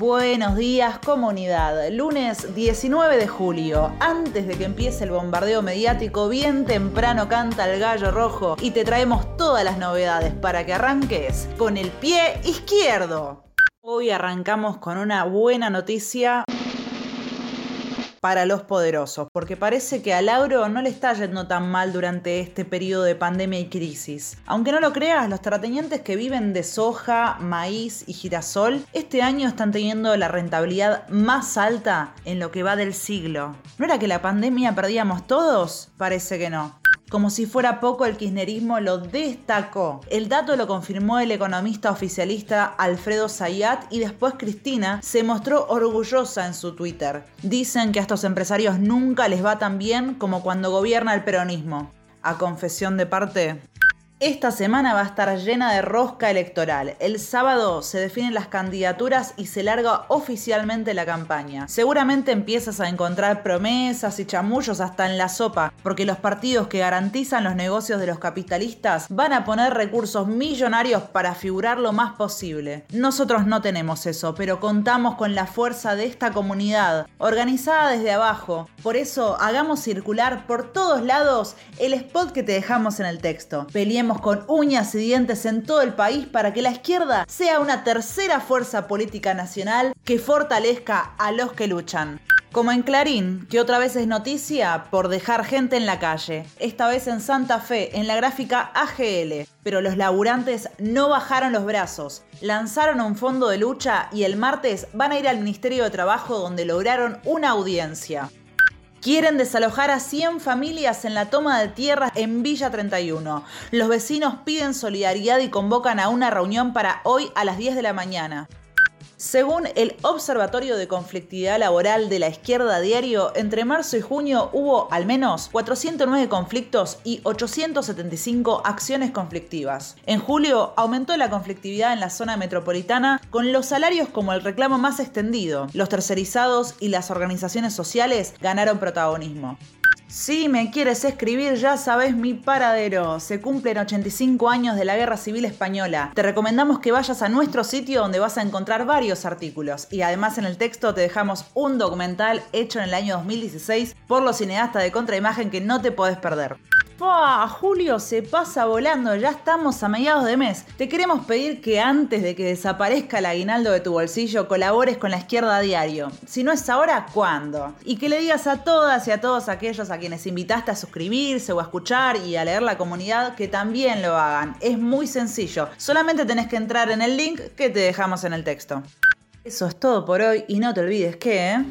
Buenos días comunidad, lunes 19 de julio, antes de que empiece el bombardeo mediático, bien temprano canta el gallo rojo y te traemos todas las novedades para que arranques con el pie izquierdo. Hoy arrancamos con una buena noticia para los poderosos, porque parece que a Lauro no le está yendo tan mal durante este periodo de pandemia y crisis. Aunque no lo creas, los terratenientes que viven de soja, maíz y girasol este año están teniendo la rentabilidad más alta en lo que va del siglo. ¿No era que la pandemia perdíamos todos? Parece que no. Como si fuera poco, el kirchnerismo lo destacó. El dato lo confirmó el economista oficialista Alfredo Zayat y después Cristina se mostró orgullosa en su Twitter. Dicen que a estos empresarios nunca les va tan bien como cuando gobierna el peronismo. A confesión de parte, esta semana va a estar llena de rosca electoral. El sábado se definen las candidaturas y se larga oficialmente la campaña. Seguramente empiezas a encontrar promesas y chamullos hasta en la sopa, porque los partidos que garantizan los negocios de los capitalistas van a poner recursos millonarios para figurar lo más posible. Nosotros no tenemos eso, pero contamos con la fuerza de esta comunidad, organizada desde abajo. Por eso hagamos circular por todos lados el spot que te dejamos en el texto. Con uñas y dientes en todo el país para que la izquierda sea una tercera fuerza política nacional que fortalezca a los que luchan. Como en Clarín, que otra vez es noticia por dejar gente en la calle, esta vez en Santa Fe, en la gráfica AGL. Pero los laburantes no bajaron los brazos, lanzaron un fondo de lucha y el martes van a ir al Ministerio de Trabajo donde lograron una audiencia. Quieren desalojar a 100 familias en la toma de tierras en Villa 31. Los vecinos piden solidaridad y convocan a una reunión para hoy a las 10 de la mañana. Según el Observatorio de Conflictividad Laboral de la Izquierda Diario, entre marzo y junio hubo al menos 409 conflictos y 875 acciones conflictivas. En julio aumentó la conflictividad en la zona metropolitana con los salarios como el reclamo más extendido. Los tercerizados y las organizaciones sociales ganaron protagonismo. Si me quieres escribir, ya sabes mi paradero. Se cumplen 85 años de la Guerra Civil Española. Te recomendamos que vayas a nuestro sitio donde vas a encontrar varios artículos. Y además en el texto te dejamos un documental hecho en el año 2016 por los cineastas de contraimagen que no te podés perder. ¡Fua! Julio se pasa volando, ya estamos a mediados de mes. Te queremos pedir que antes de que desaparezca el aguinaldo de tu bolsillo colabores con la izquierda a diario. Si no es ahora, ¿cuándo? Y que le digas a todas y a todos aquellos a quienes invitaste a suscribirse o a escuchar y a leer la comunidad que también lo hagan. Es muy sencillo, solamente tenés que entrar en el link que te dejamos en el texto. Eso es todo por hoy y no te olvides que... ¿eh?